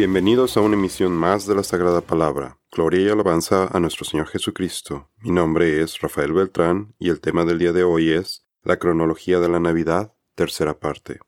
Bienvenidos a una emisión más de la Sagrada Palabra. Gloria y alabanza a nuestro Señor Jesucristo. Mi nombre es Rafael Beltrán y el tema del día de hoy es la cronología de la Navidad, tercera parte.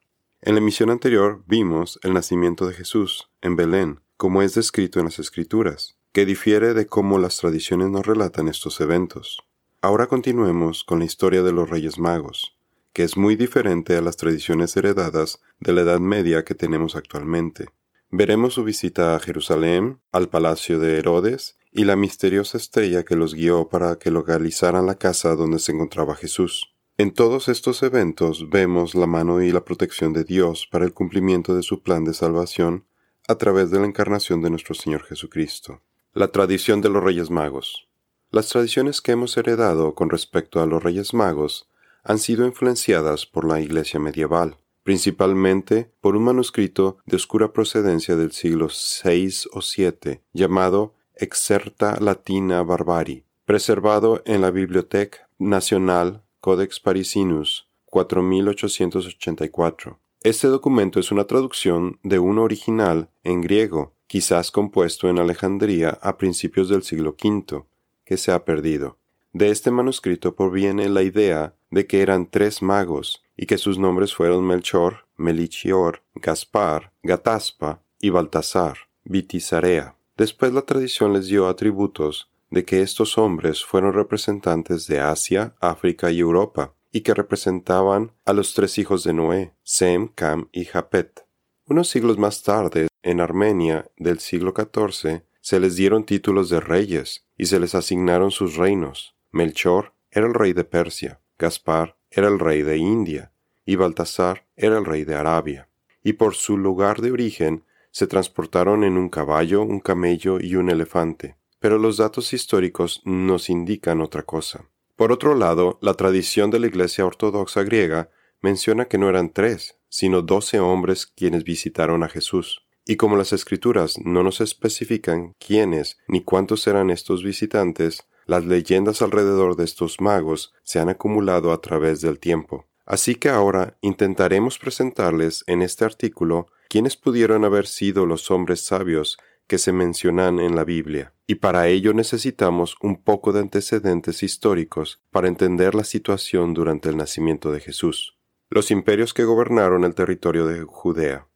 En la emisión anterior vimos el nacimiento de Jesús en Belén, como es descrito en las Escrituras, que difiere de cómo las tradiciones nos relatan estos eventos. Ahora continuemos con la historia de los Reyes Magos, que es muy diferente a las tradiciones heredadas de la Edad Media que tenemos actualmente. Veremos su visita a Jerusalén, al palacio de Herodes y la misteriosa estrella que los guió para que localizaran la casa donde se encontraba Jesús. En todos estos eventos vemos la mano y la protección de Dios para el cumplimiento de su plan de salvación a través de la encarnación de nuestro Señor Jesucristo. La tradición de los Reyes Magos. Las tradiciones que hemos heredado con respecto a los Reyes Magos han sido influenciadas por la Iglesia medieval principalmente por un manuscrito de oscura procedencia del siglo VI o VII, llamado Excerta Latina Barbari, preservado en la Biblioteca Nacional Codex Parisinus 4884. Este documento es una traducción de uno original en griego, quizás compuesto en Alejandría a principios del siglo V, que se ha perdido. De este manuscrito proviene la idea de que eran tres magos y que sus nombres fueron Melchor, Melichior, Gaspar, Gataspa y Baltasar, Vitisarea. Después la tradición les dio atributos de que estos hombres fueron representantes de Asia, África y Europa, y que representaban a los tres hijos de Noé, Sem, Cam y Japet. Unos siglos más tarde, en Armenia del siglo XIV, se les dieron títulos de reyes y se les asignaron sus reinos. Melchor era el rey de Persia, Gaspar era el rey de India y Baltasar era el rey de Arabia. Y por su lugar de origen se transportaron en un caballo, un camello y un elefante. Pero los datos históricos nos indican otra cosa. Por otro lado, la tradición de la Iglesia Ortodoxa griega menciona que no eran tres, sino doce hombres quienes visitaron a Jesús. Y como las escrituras no nos especifican quiénes ni cuántos eran estos visitantes, las leyendas alrededor de estos magos se han acumulado a través del tiempo. Así que ahora intentaremos presentarles en este artículo quiénes pudieron haber sido los hombres sabios que se mencionan en la Biblia, y para ello necesitamos un poco de antecedentes históricos para entender la situación durante el nacimiento de Jesús. Los imperios que gobernaron el territorio de Judea.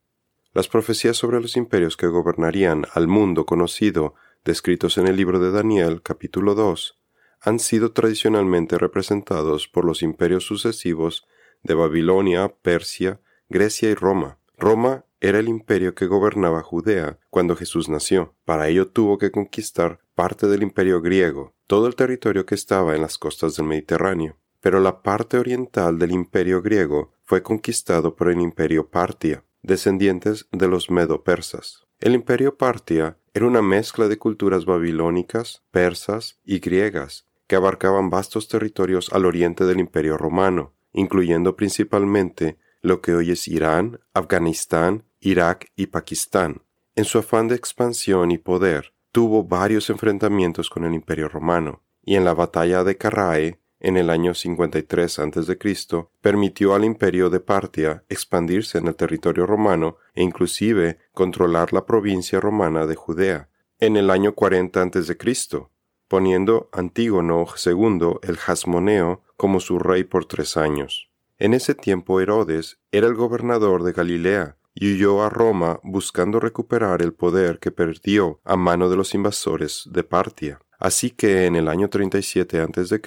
Las profecías sobre los imperios que gobernarían al mundo conocido descritos en el libro de Daniel capítulo 2, han sido tradicionalmente representados por los imperios sucesivos de Babilonia, Persia, Grecia y Roma. Roma era el imperio que gobernaba Judea cuando Jesús nació. Para ello tuvo que conquistar parte del imperio griego, todo el territorio que estaba en las costas del Mediterráneo. Pero la parte oriental del imperio griego fue conquistado por el imperio Partia, descendientes de los medo-persas. El imperio Partia era una mezcla de culturas babilónicas, persas y griegas, que abarcaban vastos territorios al oriente del imperio romano, incluyendo principalmente lo que hoy es Irán, Afganistán, Irak y Pakistán. En su afán de expansión y poder, tuvo varios enfrentamientos con el imperio romano, y en la batalla de Carrae en el año 53 a.C., permitió al imperio de Partia expandirse en el territorio romano e inclusive controlar la provincia romana de Judea. En el año 40 a.C., poniendo Antígono II el Jasmoneo como su rey por tres años. En ese tiempo Herodes era el gobernador de Galilea y huyó a Roma buscando recuperar el poder que perdió a mano de los invasores de Partia. Así que en el año 37 a.C.,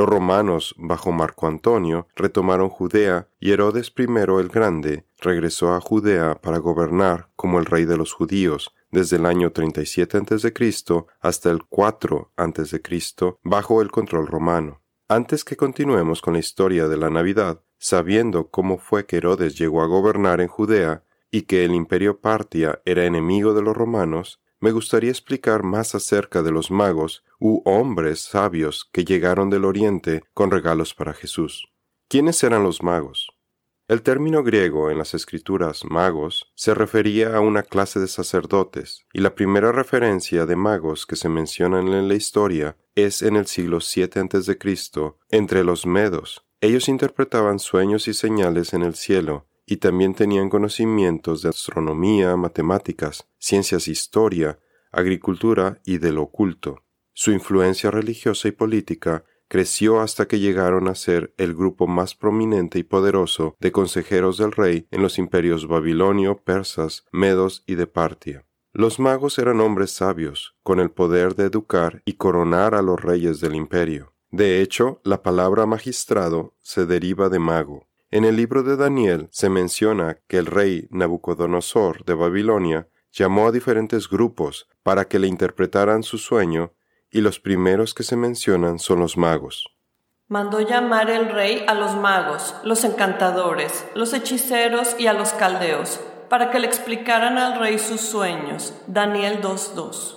los romanos, bajo Marco Antonio, retomaron Judea y Herodes I el Grande regresó a Judea para gobernar como el rey de los judíos desde el año 37 a.C. hasta el 4 a.C. bajo el control romano. Antes que continuemos con la historia de la Navidad, sabiendo cómo fue que Herodes llegó a gobernar en Judea y que el imperio Partia era enemigo de los romanos, me gustaría explicar más acerca de los magos u hombres sabios que llegaron del Oriente con regalos para Jesús. ¿Quiénes eran los magos? El término griego en las escrituras magos se refería a una clase de sacerdotes, y la primera referencia de magos que se mencionan en la historia es en el siglo VII a.C. entre los medos. Ellos interpretaban sueños y señales en el cielo y también tenían conocimientos de astronomía, matemáticas, ciencias, historia, agricultura y del oculto. Su influencia religiosa y política creció hasta que llegaron a ser el grupo más prominente y poderoso de consejeros del rey en los imperios babilonio, persas, medos y de Partia. Los magos eran hombres sabios, con el poder de educar y coronar a los reyes del imperio. De hecho, la palabra magistrado se deriva de mago. En el libro de Daniel se menciona que el rey Nabucodonosor de Babilonia llamó a diferentes grupos para que le interpretaran su sueño y los primeros que se mencionan son los magos. Mandó llamar el rey a los magos, los encantadores, los hechiceros y a los caldeos, para que le explicaran al rey sus sueños. Daniel 2.2.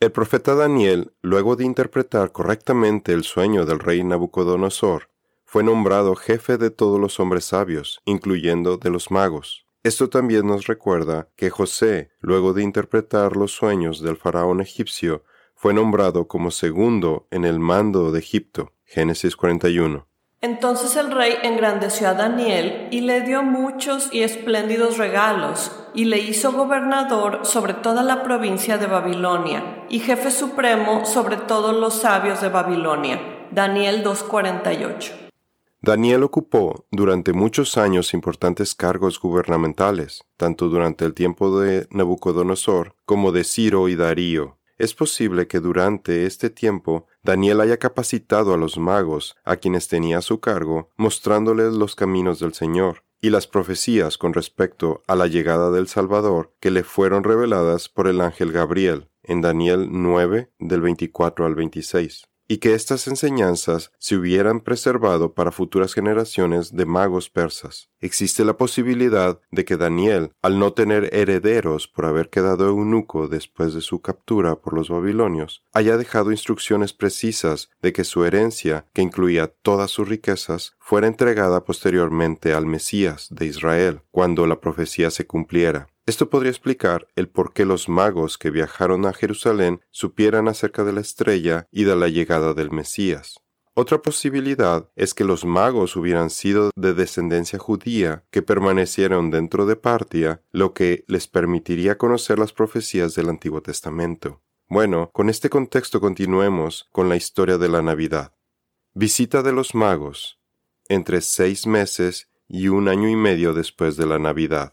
El profeta Daniel, luego de interpretar correctamente el sueño del rey Nabucodonosor, fue nombrado jefe de todos los hombres sabios, incluyendo de los magos. Esto también nos recuerda que José, luego de interpretar los sueños del faraón egipcio, fue nombrado como segundo en el mando de Egipto. Génesis 41. Entonces el rey engrandeció a Daniel y le dio muchos y espléndidos regalos, y le hizo gobernador sobre toda la provincia de Babilonia, y jefe supremo sobre todos los sabios de Babilonia. Daniel 2.48. Daniel ocupó durante muchos años importantes cargos gubernamentales, tanto durante el tiempo de Nabucodonosor como de Ciro y Darío. Es posible que durante este tiempo Daniel haya capacitado a los magos a quienes tenía a su cargo, mostrándoles los caminos del Señor y las profecías con respecto a la llegada del Salvador que le fueron reveladas por el ángel Gabriel en Daniel 9 del 24 al 26 y que estas enseñanzas se hubieran preservado para futuras generaciones de magos persas. Existe la posibilidad de que Daniel, al no tener herederos por haber quedado eunuco después de su captura por los babilonios, haya dejado instrucciones precisas de que su herencia, que incluía todas sus riquezas, fuera entregada posteriormente al Mesías de Israel, cuando la profecía se cumpliera. Esto podría explicar el por qué los magos que viajaron a Jerusalén supieran acerca de la estrella y de la llegada del Mesías. Otra posibilidad es que los magos hubieran sido de descendencia judía que permanecieron dentro de Partia, lo que les permitiría conocer las profecías del Antiguo Testamento. Bueno, con este contexto continuemos con la historia de la Navidad. Visita de los magos, entre seis meses y un año y medio después de la Navidad.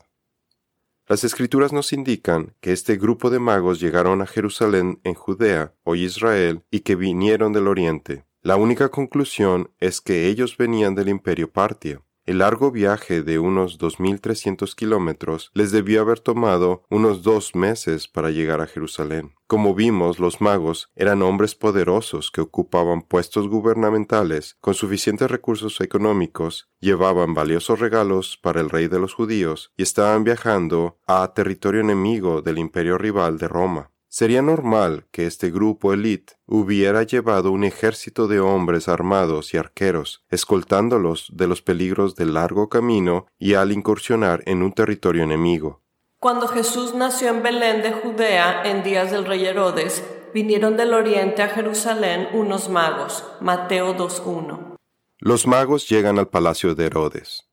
Las escrituras nos indican que este grupo de magos llegaron a Jerusalén en Judea, hoy Israel, y que vinieron del oriente. La única conclusión es que ellos venían del imperio Partia. El largo viaje de unos 2.300 kilómetros les debió haber tomado unos dos meses para llegar a Jerusalén. Como vimos, los magos eran hombres poderosos que ocupaban puestos gubernamentales con suficientes recursos económicos, llevaban valiosos regalos para el rey de los judíos y estaban viajando a territorio enemigo del imperio rival de Roma. Sería normal que este grupo elite hubiera llevado un ejército de hombres armados y arqueros, escoltándolos de los peligros del largo camino y al incursionar en un territorio enemigo. Cuando Jesús nació en Belén de Judea en días del rey Herodes, vinieron del oriente a Jerusalén unos magos. Mateo 2.1. Los magos llegan al palacio de Herodes.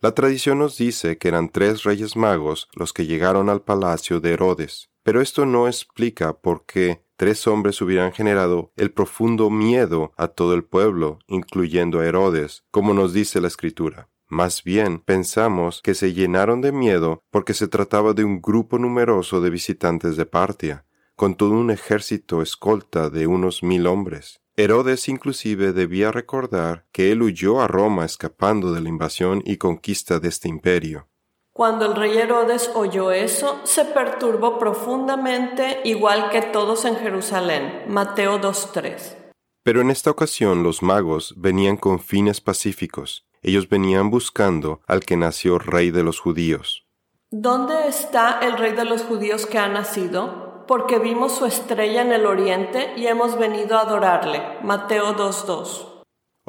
La tradición nos dice que eran tres reyes magos los que llegaron al palacio de Herodes. Pero esto no explica por qué tres hombres hubieran generado el profundo miedo a todo el pueblo, incluyendo a Herodes, como nos dice la escritura. Más bien pensamos que se llenaron de miedo porque se trataba de un grupo numeroso de visitantes de Partia, con todo un ejército escolta de unos mil hombres. Herodes inclusive debía recordar que él huyó a Roma escapando de la invasión y conquista de este imperio. Cuando el rey Herodes oyó eso, se perturbó profundamente, igual que todos en Jerusalén. Mateo 2.3. Pero en esta ocasión los magos venían con fines pacíficos. Ellos venían buscando al que nació rey de los judíos. ¿Dónde está el rey de los judíos que ha nacido? Porque vimos su estrella en el oriente y hemos venido a adorarle. Mateo 2.2.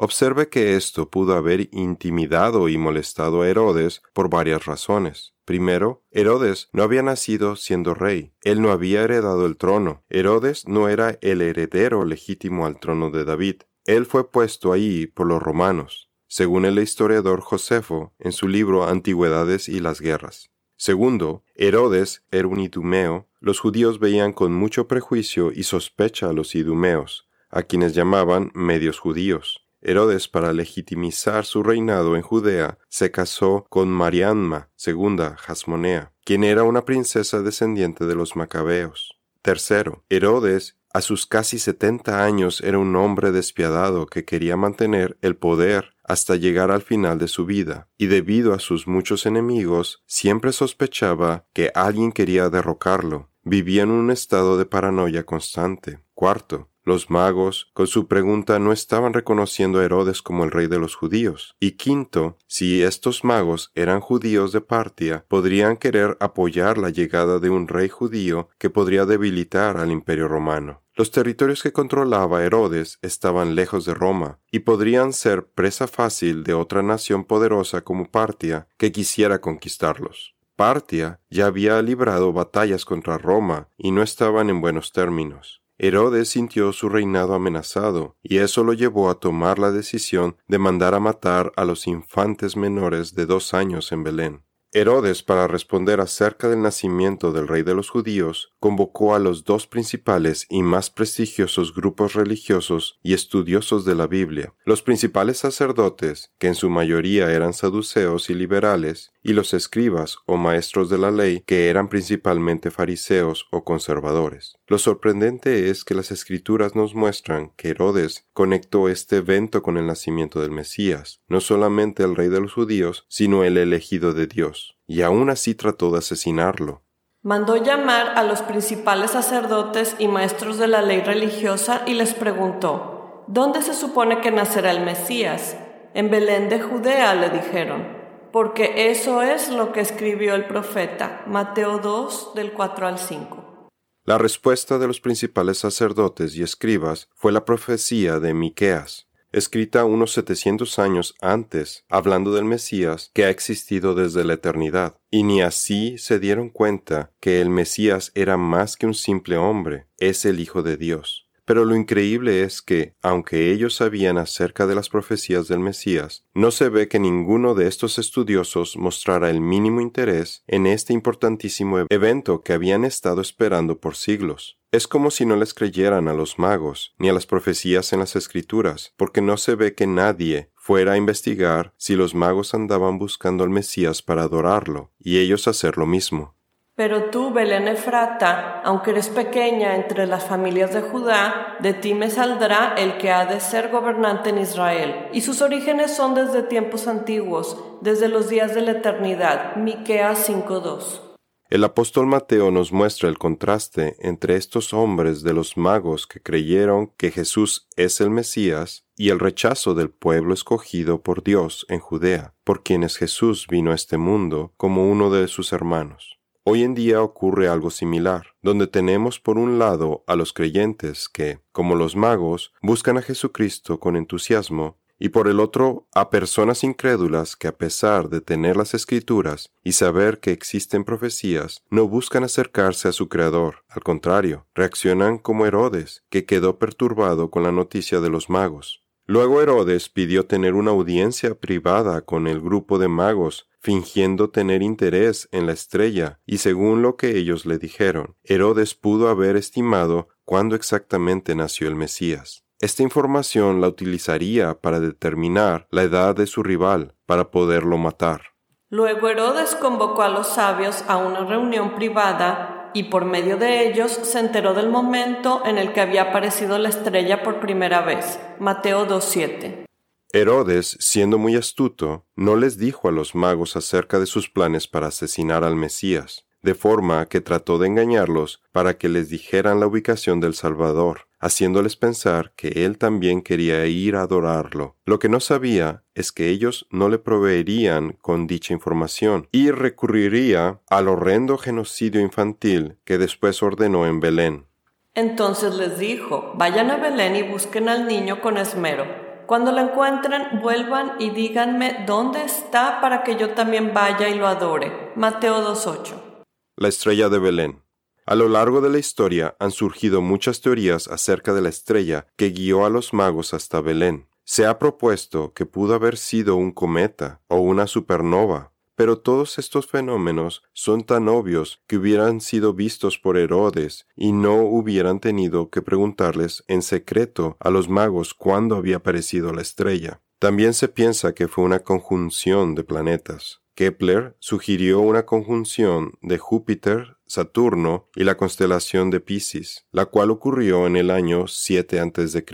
Observe que esto pudo haber intimidado y molestado a Herodes por varias razones. Primero, Herodes no había nacido siendo rey, él no había heredado el trono, Herodes no era el heredero legítimo al trono de David, él fue puesto ahí por los romanos. según el historiador Josefo en su libro Antigüedades y las Guerras. Segundo, Herodes era un idumeo. Los judíos veían con mucho prejuicio y sospecha a los idumeos, a quienes llamaban medios judíos. Herodes, para legitimizar su reinado en Judea, se casó con Marianma, segunda Jasmonea, quien era una princesa descendiente de los macabeos. Tercero, Herodes, a sus casi setenta años, era un hombre despiadado que quería mantener el poder hasta llegar al final de su vida, y debido a sus muchos enemigos, siempre sospechaba que alguien quería derrocarlo. Vivía en un estado de paranoia constante. Cuarto, los magos, con su pregunta, no estaban reconociendo a Herodes como el rey de los judíos. Y quinto, si estos magos eran judíos de Partia, podrían querer apoyar la llegada de un rey judío que podría debilitar al imperio romano. Los territorios que controlaba Herodes estaban lejos de Roma y podrían ser presa fácil de otra nación poderosa como Partia que quisiera conquistarlos. Partia ya había librado batallas contra Roma y no estaban en buenos términos. Herodes sintió su reinado amenazado, y eso lo llevó a tomar la decisión de mandar a matar a los infantes menores de dos años en Belén. Herodes, para responder acerca del nacimiento del rey de los judíos, convocó a los dos principales y más prestigiosos grupos religiosos y estudiosos de la Biblia, los principales sacerdotes, que en su mayoría eran saduceos y liberales, y los escribas o maestros de la ley, que eran principalmente fariseos o conservadores. Lo sorprendente es que las escrituras nos muestran que Herodes conectó este evento con el nacimiento del Mesías, no solamente el rey de los judíos, sino el elegido de Dios, y aún así trató de asesinarlo. Mandó llamar a los principales sacerdotes y maestros de la ley religiosa y les preguntó, ¿Dónde se supone que nacerá el Mesías? En Belén de Judea, le dijeron porque eso es lo que escribió el profeta, Mateo 2 del 4 al 5. La respuesta de los principales sacerdotes y escribas fue la profecía de Miqueas, escrita unos 700 años antes, hablando del Mesías que ha existido desde la eternidad, y ni así se dieron cuenta que el Mesías era más que un simple hombre, es el Hijo de Dios. Pero lo increíble es que, aunque ellos sabían acerca de las profecías del Mesías, no se ve que ninguno de estos estudiosos mostrara el mínimo interés en este importantísimo evento que habían estado esperando por siglos. Es como si no les creyeran a los magos, ni a las profecías en las escrituras, porque no se ve que nadie fuera a investigar si los magos andaban buscando al Mesías para adorarlo, y ellos hacer lo mismo. Pero tú, Belén Efrata, aunque eres pequeña entre las familias de Judá, de ti me saldrá el que ha de ser gobernante en Israel. Y sus orígenes son desde tiempos antiguos, desde los días de la eternidad. Miqueas 5:2. El apóstol Mateo nos muestra el contraste entre estos hombres de los magos que creyeron que Jesús es el Mesías y el rechazo del pueblo escogido por Dios en Judea, por quienes Jesús vino a este mundo como uno de sus hermanos. Hoy en día ocurre algo similar, donde tenemos por un lado a los creyentes que, como los magos, buscan a Jesucristo con entusiasmo, y por el otro a personas incrédulas que a pesar de tener las escrituras y saber que existen profecías, no buscan acercarse a su Creador, al contrario, reaccionan como Herodes, que quedó perturbado con la noticia de los magos. Luego Herodes pidió tener una audiencia privada con el grupo de magos, fingiendo tener interés en la estrella, y según lo que ellos le dijeron, Herodes pudo haber estimado cuándo exactamente nació el Mesías. Esta información la utilizaría para determinar la edad de su rival, para poderlo matar. Luego Herodes convocó a los sabios a una reunión privada y por medio de ellos se enteró del momento en el que había aparecido la estrella por primera vez. Mateo 2.7. Herodes, siendo muy astuto, no les dijo a los magos acerca de sus planes para asesinar al Mesías, de forma que trató de engañarlos para que les dijeran la ubicación del Salvador, haciéndoles pensar que él también quería ir a adorarlo. Lo que no sabía es que ellos no le proveerían con dicha información y recurriría al horrendo genocidio infantil que después ordenó en Belén. Entonces les dijo, vayan a Belén y busquen al niño con esmero. Cuando lo encuentren, vuelvan y díganme dónde está para que yo también vaya y lo adore. Mateo 2.8. La estrella de Belén. A lo largo de la historia han surgido muchas teorías acerca de la estrella que guió a los magos hasta Belén. Se ha propuesto que pudo haber sido un cometa o una supernova, pero todos estos fenómenos son tan obvios que hubieran sido vistos por Herodes y no hubieran tenido que preguntarles en secreto a los magos cuándo había aparecido la estrella. También se piensa que fue una conjunción de planetas. Kepler sugirió una conjunción de Júpiter, Saturno y la constelación de Piscis, la cual ocurrió en el año 7 a.C.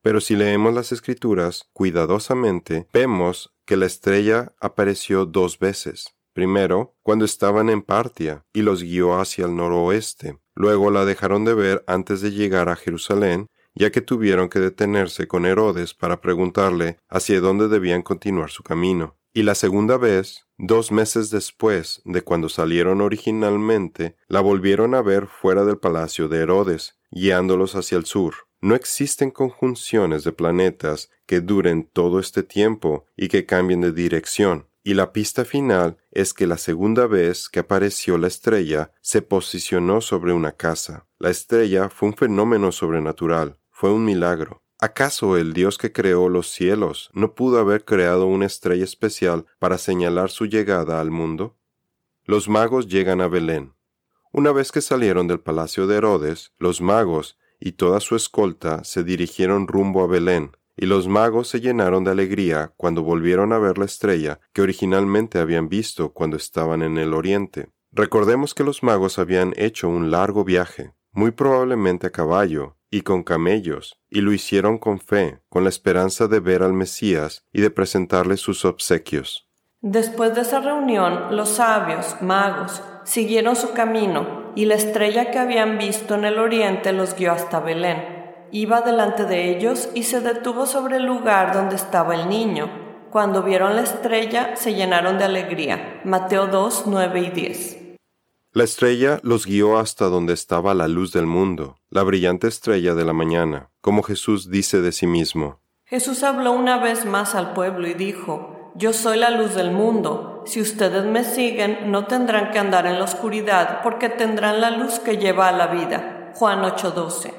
Pero si leemos las escrituras cuidadosamente, vemos que la estrella apareció dos veces. Primero, cuando estaban en Partia y los guió hacia el noroeste. Luego la dejaron de ver antes de llegar a Jerusalén, ya que tuvieron que detenerse con Herodes para preguntarle hacia dónde debían continuar su camino. Y la segunda vez, dos meses después de cuando salieron originalmente, la volvieron a ver fuera del palacio de Herodes, guiándolos hacia el sur. No existen conjunciones de planetas que duren todo este tiempo y que cambien de dirección. Y la pista final es que la segunda vez que apareció la estrella se posicionó sobre una casa. La estrella fue un fenómeno sobrenatural, fue un milagro. ¿Acaso el Dios que creó los cielos no pudo haber creado una estrella especial para señalar su llegada al mundo? Los magos llegan a Belén. Una vez que salieron del palacio de Herodes, los magos y toda su escolta se dirigieron rumbo a Belén, y los magos se llenaron de alegría cuando volvieron a ver la estrella que originalmente habían visto cuando estaban en el oriente. Recordemos que los magos habían hecho un largo viaje, muy probablemente a caballo, y con camellos, y lo hicieron con fe, con la esperanza de ver al Mesías y de presentarle sus obsequios. Después de esa reunión, los sabios, magos, siguieron su camino, y la estrella que habían visto en el oriente los guió hasta Belén. Iba delante de ellos y se detuvo sobre el lugar donde estaba el niño. Cuando vieron la estrella, se llenaron de alegría. Mateo 2, 9 y 10. La estrella los guió hasta donde estaba la luz del mundo, la brillante estrella de la mañana, como Jesús dice de sí mismo. Jesús habló una vez más al pueblo y dijo, Yo soy la luz del mundo. Si ustedes me siguen, no tendrán que andar en la oscuridad, porque tendrán la luz que lleva a la vida. Juan 8:12.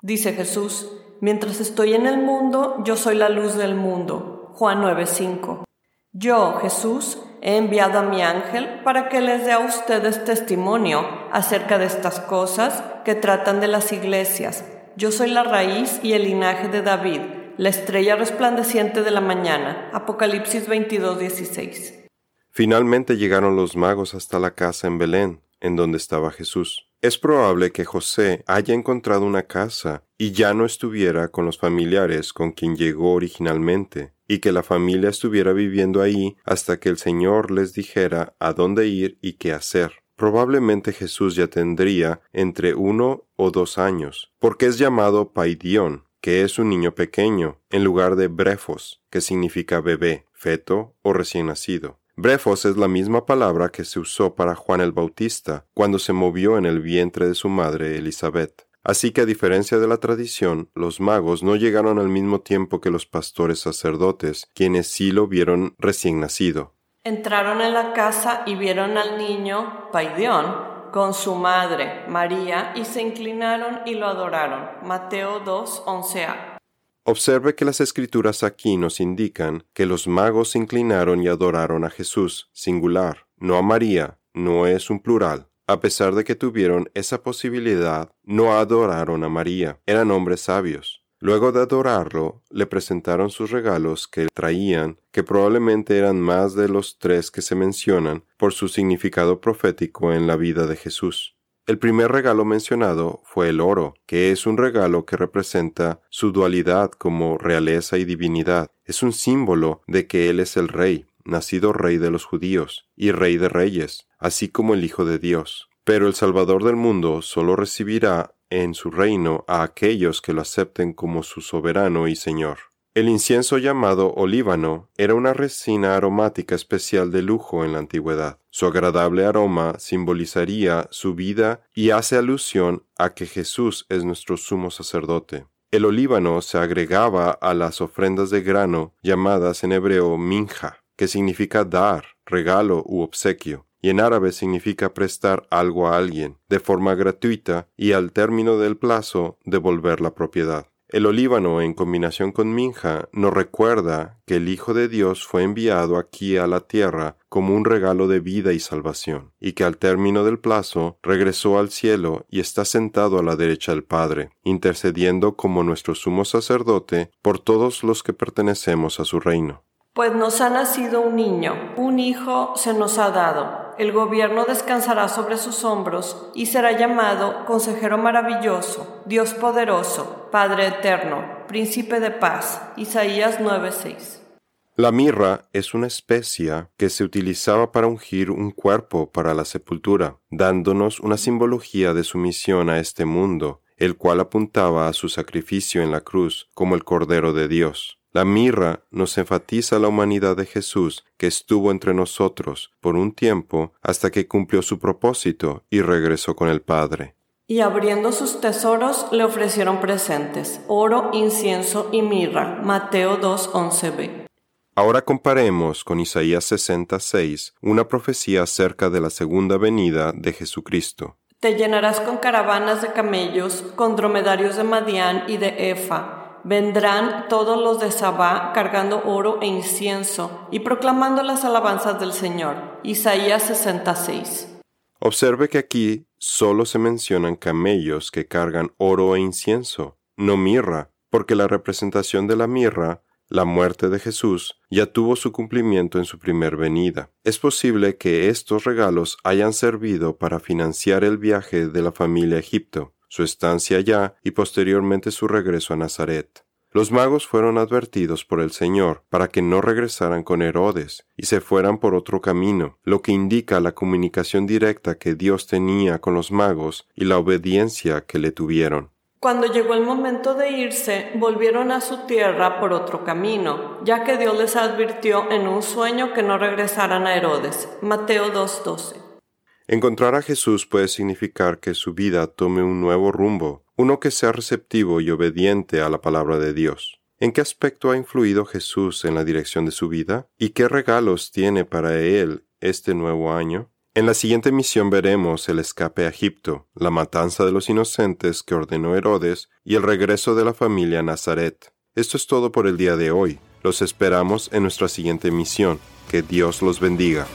Dice Jesús, Mientras estoy en el mundo, yo soy la luz del mundo. Juan 9:5. Yo, Jesús, he enviado a mi ángel para que les dé a ustedes testimonio acerca de estas cosas que tratan de las iglesias. Yo soy la raíz y el linaje de David, la estrella resplandeciente de la mañana. Apocalipsis 22:16. Finalmente llegaron los magos hasta la casa en Belén, en donde estaba Jesús. Es probable que José haya encontrado una casa y ya no estuviera con los familiares con quien llegó originalmente, y que la familia estuviera viviendo ahí hasta que el Señor les dijera a dónde ir y qué hacer. Probablemente Jesús ya tendría entre uno o dos años, porque es llamado Paidión, que es un niño pequeño, en lugar de brefos, que significa bebé, feto o recién nacido. Brefos es la misma palabra que se usó para Juan el Bautista cuando se movió en el vientre de su madre Elizabeth. Así que a diferencia de la tradición, los magos no llegaron al mismo tiempo que los pastores sacerdotes, quienes sí lo vieron recién nacido. Entraron en la casa y vieron al niño, Paideón, con su madre, María, y se inclinaron y lo adoraron. Mateo 2, 11a. Observe que las escrituras aquí nos indican que los magos se inclinaron y adoraron a Jesús, singular, no a María, no es un plural. A pesar de que tuvieron esa posibilidad, no adoraron a María, eran hombres sabios. Luego de adorarlo, le presentaron sus regalos que traían, que probablemente eran más de los tres que se mencionan por su significado profético en la vida de Jesús. El primer regalo mencionado fue el oro, que es un regalo que representa su dualidad como realeza y divinidad. Es un símbolo de que Él es el Rey, nacido Rey de los judíos y Rey de reyes, así como el Hijo de Dios. Pero el Salvador del mundo solo recibirá en su reino a aquellos que lo acepten como su soberano y Señor. El incienso llamado olíbano era una resina aromática especial de lujo en la antigüedad. Su agradable aroma simbolizaría su vida y hace alusión a que Jesús es nuestro sumo sacerdote. El olíbano se agregaba a las ofrendas de grano llamadas en hebreo minja, que significa dar, regalo u obsequio, y en árabe significa prestar algo a alguien, de forma gratuita y al término del plazo devolver la propiedad. El olíbano, en combinación con Minja, nos recuerda que el Hijo de Dios fue enviado aquí a la tierra como un regalo de vida y salvación, y que al término del plazo regresó al cielo y está sentado a la derecha del Padre, intercediendo como nuestro sumo sacerdote por todos los que pertenecemos a su reino. Pues nos ha nacido un niño, un hijo se nos ha dado. El gobierno descansará sobre sus hombros y será llamado Consejero Maravilloso, Dios Poderoso, Padre Eterno, Príncipe de Paz. Isaías 9:6. La mirra es una especia que se utilizaba para ungir un cuerpo para la sepultura, dándonos una simbología de sumisión a este mundo, el cual apuntaba a su sacrificio en la cruz como el Cordero de Dios. La mirra nos enfatiza la humanidad de Jesús que estuvo entre nosotros por un tiempo hasta que cumplió su propósito y regresó con el Padre. Y abriendo sus tesoros le ofrecieron presentes, oro, incienso y mirra. Mateo 2.11b. Ahora comparemos con Isaías 66, una profecía acerca de la segunda venida de Jesucristo. Te llenarás con caravanas de camellos, con dromedarios de Madián y de Efa Vendrán todos los de Sabá cargando oro e incienso y proclamando las alabanzas del Señor. Isaías 66. Observe que aquí solo se mencionan camellos que cargan oro e incienso, no mirra, porque la representación de la mirra, la muerte de Jesús, ya tuvo su cumplimiento en su primer venida. Es posible que estos regalos hayan servido para financiar el viaje de la familia a Egipto su estancia allá y posteriormente su regreso a Nazaret. Los magos fueron advertidos por el Señor para que no regresaran con Herodes y se fueran por otro camino, lo que indica la comunicación directa que Dios tenía con los magos y la obediencia que le tuvieron. Cuando llegó el momento de irse, volvieron a su tierra por otro camino, ya que Dios les advirtió en un sueño que no regresaran a Herodes. Mateo 2.12. Encontrar a Jesús puede significar que su vida tome un nuevo rumbo, uno que sea receptivo y obediente a la palabra de Dios. ¿En qué aspecto ha influido Jesús en la dirección de su vida? ¿Y qué regalos tiene para él este nuevo año? En la siguiente misión veremos el escape a Egipto, la matanza de los inocentes que ordenó Herodes y el regreso de la familia Nazaret. Esto es todo por el día de hoy. Los esperamos en nuestra siguiente misión. Que Dios los bendiga.